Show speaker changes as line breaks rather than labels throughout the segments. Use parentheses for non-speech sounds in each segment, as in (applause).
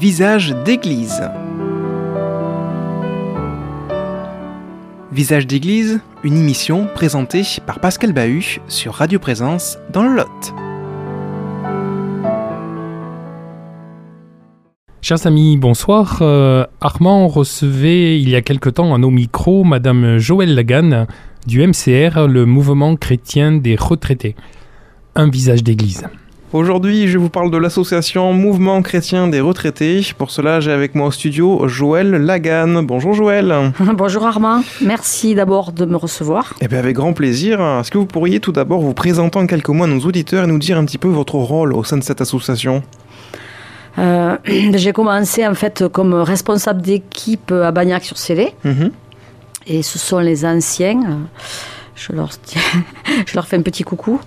Visage d'église. Visage d'église, une émission présentée par Pascal Bahut sur Radio Présence dans le Lot.
Chers amis, bonsoir. Euh, Armand recevait il y a quelque temps à nos micros Madame Joëlle Lagan du MCR, le mouvement chrétien des retraités. Un visage d'église.
Aujourd'hui, je vous parle de l'association Mouvement chrétien des retraités. Pour cela, j'ai avec moi au studio Joël Lagan. Bonjour Joël. (laughs)
Bonjour Armand. Merci d'abord de me recevoir.
Eh bien, avec grand plaisir. Est-ce que vous pourriez tout d'abord vous présenter en quelques mots à nos auditeurs et nous dire un petit peu votre rôle au sein de cette association?
Euh, (clears throat) j'ai commencé en fait comme responsable d'équipe à Bagnac-sur-Célé. Mhm. Et ce sont les anciens, euh, je leur, (laughs) je leur fais un petit coucou,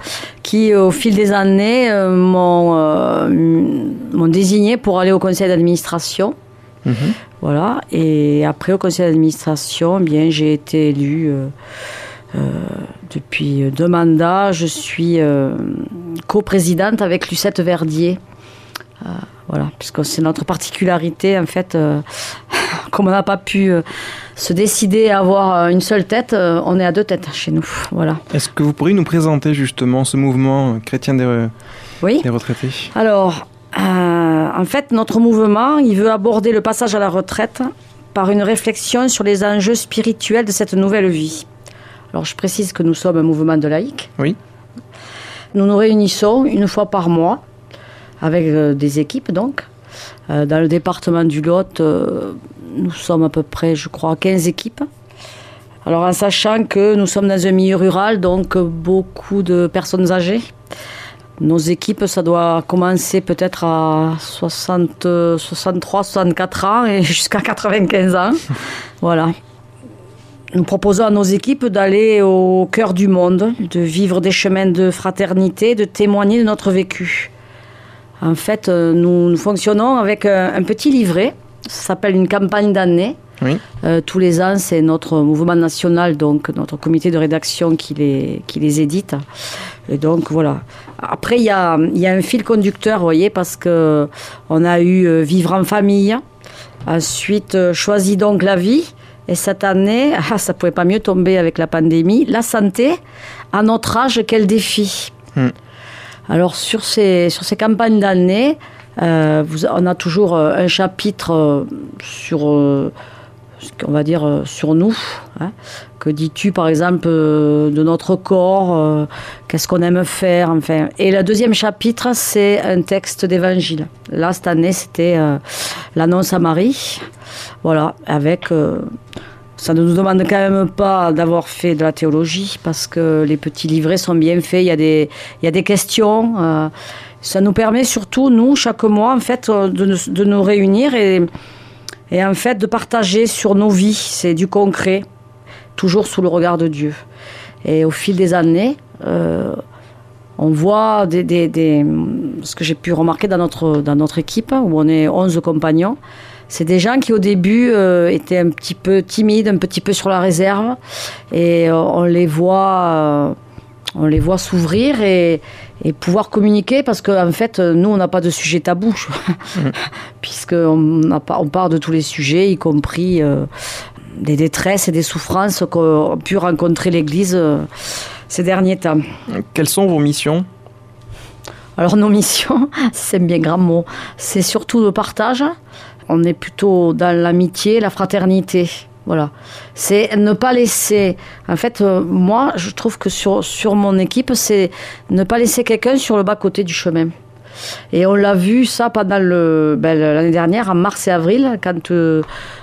qui au fil des années euh, m'ont désigné pour aller au conseil d'administration. Mhm. Voilà. Et après au conseil d'administration, eh bien j'ai été élue. depuis deux mandats, je suis coprésidente avec Lucette Verdier. Voilà, puisque c'est notre particularité, en fait, euh, (laughs) comme on n'a pas pu euh, se décider à avoir euh, une seule tête, on est à deux têtes chez nous. Voilà.
Est-ce que vous pourriez nous présenter justement ce mouvement chrétien des, oui. des retraités?
Alors, en fait, notre mouvement, il veut aborder le passage à la retraite par une réflexion sur les enjeux spirituels de cette nouvelle vie. Alors, je précise que nous sommes un mouvement de laïcs.
Oui.
Nous nous réunissons une fois par mois avec euh, des équipes donc. Euh, dans le département du Lot, euh, nous sommes à peu près, je crois, 15 équipes. Alors en sachant que nous sommes dans un milieu rural, donc beaucoup de personnes âgées. Nos équipes, ça doit commencer peut-être à 60, 63, 64 ans et (laughs) jusqu'à 95 ans. voilà. Nous proposons à nos équipes d'aller au cœur du monde, de vivre des chemins de fraternité, de témoigner de notre vécu. En fait, euh, nous, fonctionnons avec un, petit livret. Ça s'appelle une campagne d'année. Euh, tous les ans, c'est notre mouvement national, donc notre comité de rédaction qui les, qui les édite. Et donc voilà. Après, il y a, y a, un fil conducteur, vous voyez, parce que on a eu Vivre en famille. Ensuite, Choisis donc la vie. Et cette année, (laughs) ah, ça pouvait pas mieux tomber avec la pandémie. La santé, à notre âge, quel défi hmm. Alors sur ces, sur ces campagnes d'année, euh, on a toujours euh, un chapitre euh, sur, on va dire, sur nous. Hein. Que dis-tu, par exemple, de notre corps Qu'est-ce qu'on aime faire Enfin, et le deuxième chapitre, c'est un texte d'évangile. Là, cette année, c'était l'annonce à Marie. Voilà, avec ça ne nous demande quand même pas d'avoir fait de la théologie parce que les petits livrets sont bien faits, il y a des, il y a des questions. Ça nous permet surtout, nous, chaque mois, en fait, euh, de, nous réunir et, en fait de partager sur nos vies. C'est du concret, toujours sous le regard de Dieu. Et au fil des années, euh, on voit des, ce que j'ai pu remarquer dans notre, dans notre équipe, où on est 11 compagnons. C'est des gens qui au début euh, étaient un petit peu timides, un petit peu sur la réserve, et on les voit, on les voit s'ouvrir et, pouvoir communiquer parce qu'en en fait, nous, on n'a pas de sujet tabou, mmh. (laughs) puisqu'on on parle de tous les sujets, y compris des détresses et des souffrances qu'ont pu rencontrer l'Église ces derniers temps.
Quelles sont vos missions?
Alors nos missions, (laughs) c'est bien grand mot, c'est surtout le partage, on est plutôt dans l'amitié, la fraternité. Voilà. C'est ne pas laisser. En fait, euh, moi, je trouve que sur, sur mon équipe, c'est ne pas laisser quelqu'un sur le bas-côté du chemin. Et on l'a vu ça pendant ben, l'année dernière, en mars et avril, quand euh,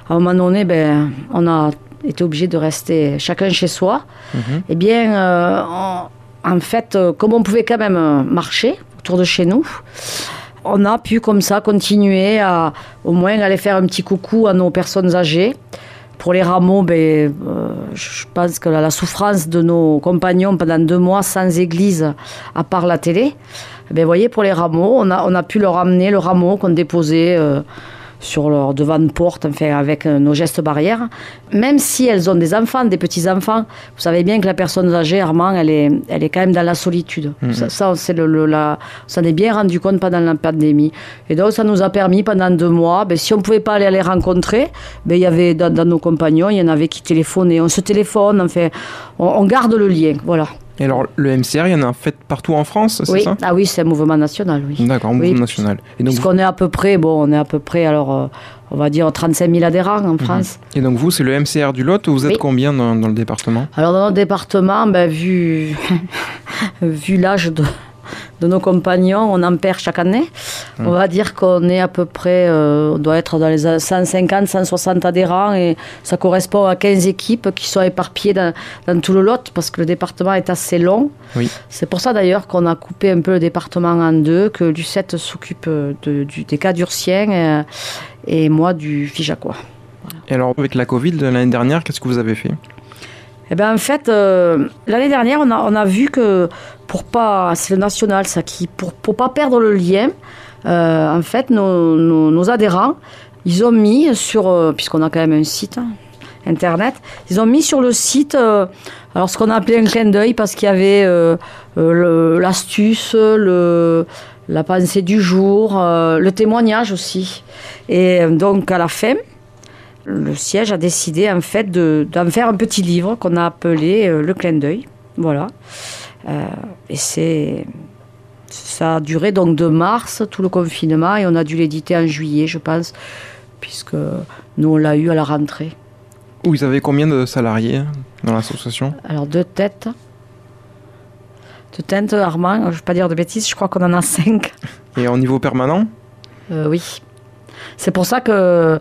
à un moment donné, ben, on a été obligé de rester chacun chez soi. Mhm. Eh bien, euh, en fait, comme on pouvait quand même marcher autour de chez nous, on a pu comme ça continuer à au moins aller faire un petit coucou à nos personnes âgées. Pour les rameaux, ben, euh, je pense que la, souffrance de nos compagnons pendant deux mois sans église, à part la télé, ben, vous voyez, pour les rameaux, on a, on a pu leur amener le rameau qu'on déposait euh, sur leur devant de porte, enfin, avec euh, nos gestes barrières. Même si elles ont des enfants, des petits-enfants, vous savez bien que la personne âgée, Armand, elle est, elle est quand même dans la solitude.
Mhm.
Ça, ça, c'est le, le- la, ça en est bien rendu compte pendant la pandémie. Et donc, ça nous a permis pendant deux mois, ben, si on ne pouvait pas aller les rencontrer, ben, il y avait dans, dans nos compagnons, il y en avait qui téléphonaient. On se téléphone, enfin, on, on garde le lien. Voilà.
Et alors, le MCR, il y en a en fait partout en France, c'est
Oui.
ça?
Ah oui, c'est un mouvement national, oui.
D'accord,
Oui.
mouvement national. Et donc,
Puisqu'on est à peu près, bon, on est à peu près, alors, euh, on va dire 35 000 adhérents en France.
et donc vous, c'est le MCR du Lot, vous êtes
Oui.
combien dans, dans le département?
Alors, dans notre département, ben, vu, (laughs) vu l'âge de, de nos compagnons, on en perd chaque année.
Hum.
On va dire qu'on est à peu près, euh, on doit être dans les 150, 160 adhérents et ça correspond à 15 équipes qui sont éparpillées dans, dans tout le Lot parce que le département est assez long.
Oui.
C'est pour ça d'ailleurs qu'on a coupé un peu le département en deux, que Lucette s'occupe de- du, des cas d'Ursien euh, et moi du Figeacois.
Et alors, avec la Covid de l'année dernière, qu'est-ce que vous avez fait?
Eh ben en fait, euh, l'année dernière, on a, on a vu que pour pas, c'est le national ça qui, pour, pour pas perdre le lien, euh, en fait, nos, nos- adhérents, ils ont mis sur, euh, puisqu'on a quand même un site hein, internet, ils ont mis sur le site, alors ce qu'on a appelé un clin d'œil parce qu'il y avait l'astuce, le la pensée du jour, le témoignage aussi. Et donc à la fin, le siège a décidé en fait de- d'en faire un petit livre qu'on a appelé euh, Le clin d'œil. Voilà. Euh, et c'est. Ça a duré donc de mars, tout le confinement, et on a dû l'éditer en juillet, je pense, puisque nous, on l'a eu à la rentrée.
Vous avez combien de salariés dans l'association?
Alors, deux têtes. Deux têtes, Armand, je ne vais pas dire de bêtises, je crois qu'on en a cinq.
Et au niveau permanent?
Euh, oui. C'est pour ça que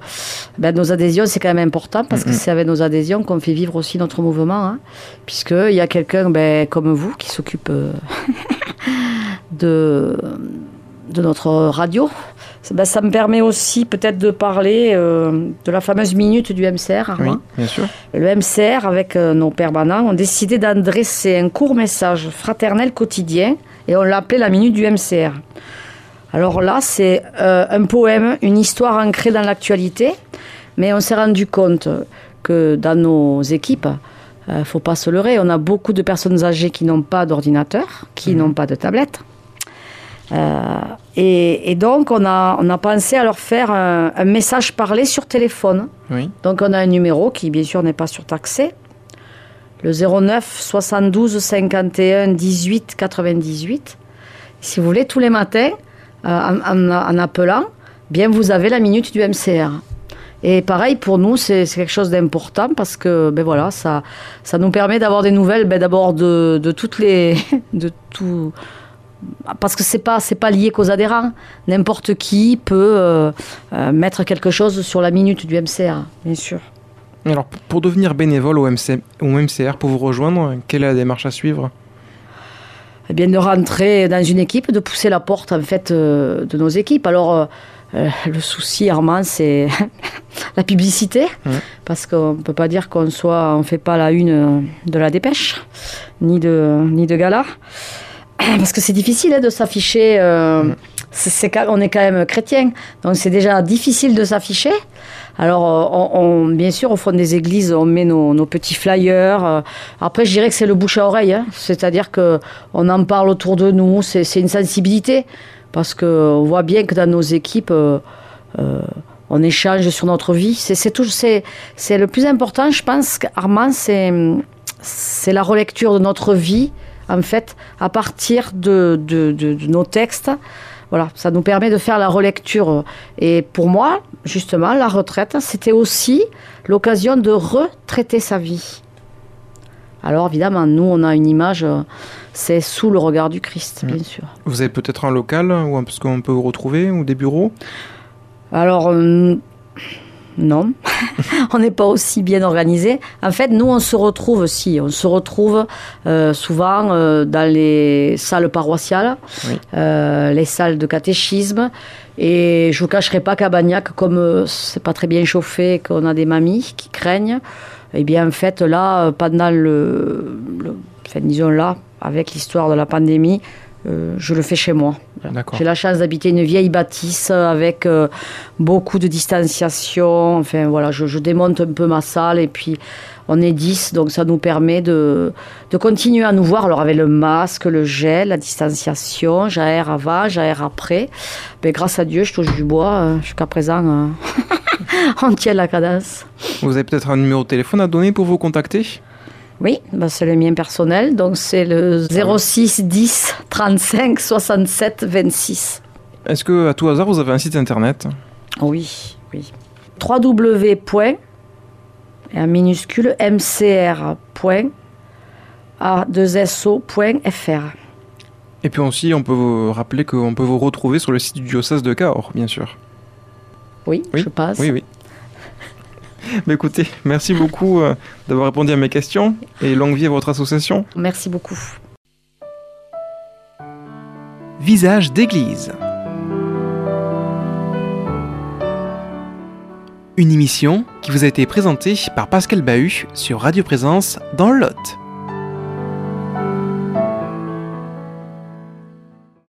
ben, nos adhésions, c'est quand même important, parce que c'est avec nos adhésions qu'on fait vivre aussi notre mouvement. Hein, Puisqu'il y a quelqu'un ben, comme vous qui s'occupe euh, (laughs) de, de notre radio. Ben, ça me permet aussi peut-être de parler euh, de la fameuse minute du MCR,
Oui,
Armand.
bien sûr.
Le MCR, avec euh, nos permanents, ont décidé d'adresser un court message fraternel quotidien et on l'a appelé la minute du MCR. Alors là, c'est euh, un poème, une histoire ancrée dans l'actualité, mais on s'est rendu compte que dans nos équipes, il ne faut pas se leurrer, on a beaucoup de personnes âgées qui n'ont pas d'ordinateur, qui n'ont pas de tablette. Euh, et, et donc, on a, on a pensé à leur faire un, un message parlé sur téléphone.
Oui.
Donc on a un numéro qui bien sûr n'est pas surtaxé. Le 09 72 51 18 98. Si vous voulez, tous les matins, euh, en, en- appelant, bien vous avez la minute du MCR. Et pareil, pour nous, c'est quelque chose d'important parce que ben voilà, ça, ça nous permet d'avoir des nouvelles ben d'abord de, de toutes les... (laughs) de tout, parce que c'est pas pas lié qu'aux adhérents. N'importe qui peut euh, euh, mettre quelque chose sur la minute du MCR, bien sûr.
Alors, pour devenir bénévole au MCR, pour vous rejoindre, quelle est la démarche à suivre?
Eh bien, de rentrer dans une équipe, de pousser la porte en fait euh, de nos équipes. Alors, euh, euh, le souci, Armand, c'est (laughs) la publicité,
Ouais.
parce qu'on ne peut pas dire qu'on soit, on fait pas la une de la dépêche, ni de ni de gala, (clears throat) parce que c'est difficile hein, de s'afficher. euh, c'est on est quand même chrétien, donc c'est déjà difficile de s'afficher. Alors, euh, bien sûr, au fond des églises, on met nos, petits flyers. euh. Après, je dirais que c'est le bouche à oreille, hein. c'est-à-dire que on en parle autour de nous. C'est une sensibilité parce que on voit bien que dans nos équipes, euh, on échange sur notre vie. C'est tout- c'est le plus important, je pense, Armand, c'est la relecture de notre vie, en fait, à partir de nos textes. Voilà, ça nous permet de faire la relecture. Et pour moi, justement, la retraite, c'était aussi l'occasion de retraiter sa vie. Alors évidemment, nous, on a une image, c'est sous le regard du Christ, bien sûr.
Vous avez peut-être un local où qu'on peut vous retrouver ou des bureaux?
Alors, euh, non, (laughs) on n'est pas aussi bien organisé. En fait, nous, on se retrouve, si, on se retrouve euh, souvent euh, dans les salles paroissiales,
Oui.
euh, les salles de catéchisme. Et je vous cacherai pas qu'à Bagnac, comme c'est pas très bien chauffé, qu'on a des mamies qui craignent, eh bien, en fait, là, pendant le, le- enfin, disons là, avec l'histoire de la pandémie, euh, je le fais chez moi. J'ai la chance d'habiter une vieille bâtisse avec euh, beaucoup de distanciation. Enfin voilà, je, je démonte un peu ma salle et puis on est 10, donc ça nous permet de, de continuer à nous voir. Alors avec le masque, le gel, la distanciation, j'aère avant, j'aère après. Mais grâce à Dieu, je touche du bois. euh, Jusqu'à présent, euh, (laughs) on tient la cadence.
Vous avez peut-être un numéro de téléphone à donner pour vous contacter?
Oui, bah, c'est le mien personnel, donc c'est le 06 10 35 67 26.
Est-ce que, à tout hasard, vous avez un site internet?
Oui, oui. www. et en minuscule mcr.a2so.fr.
Et puis aussi, on peut vous rappeler qu'on peut vous retrouver sur le site du diocèse de Cahors, bien sûr.
Oui,
Oui,
je passe.
Oui, oui. Mais (laughs) écoutez, merci beaucoup euh, d'avoir répondu à mes questions et longue vie à votre association.
Merci beaucoup.
Visage d'église. Une émission qui vous a été présentée par Pascal Bahut sur Radio Présence dans le Lot.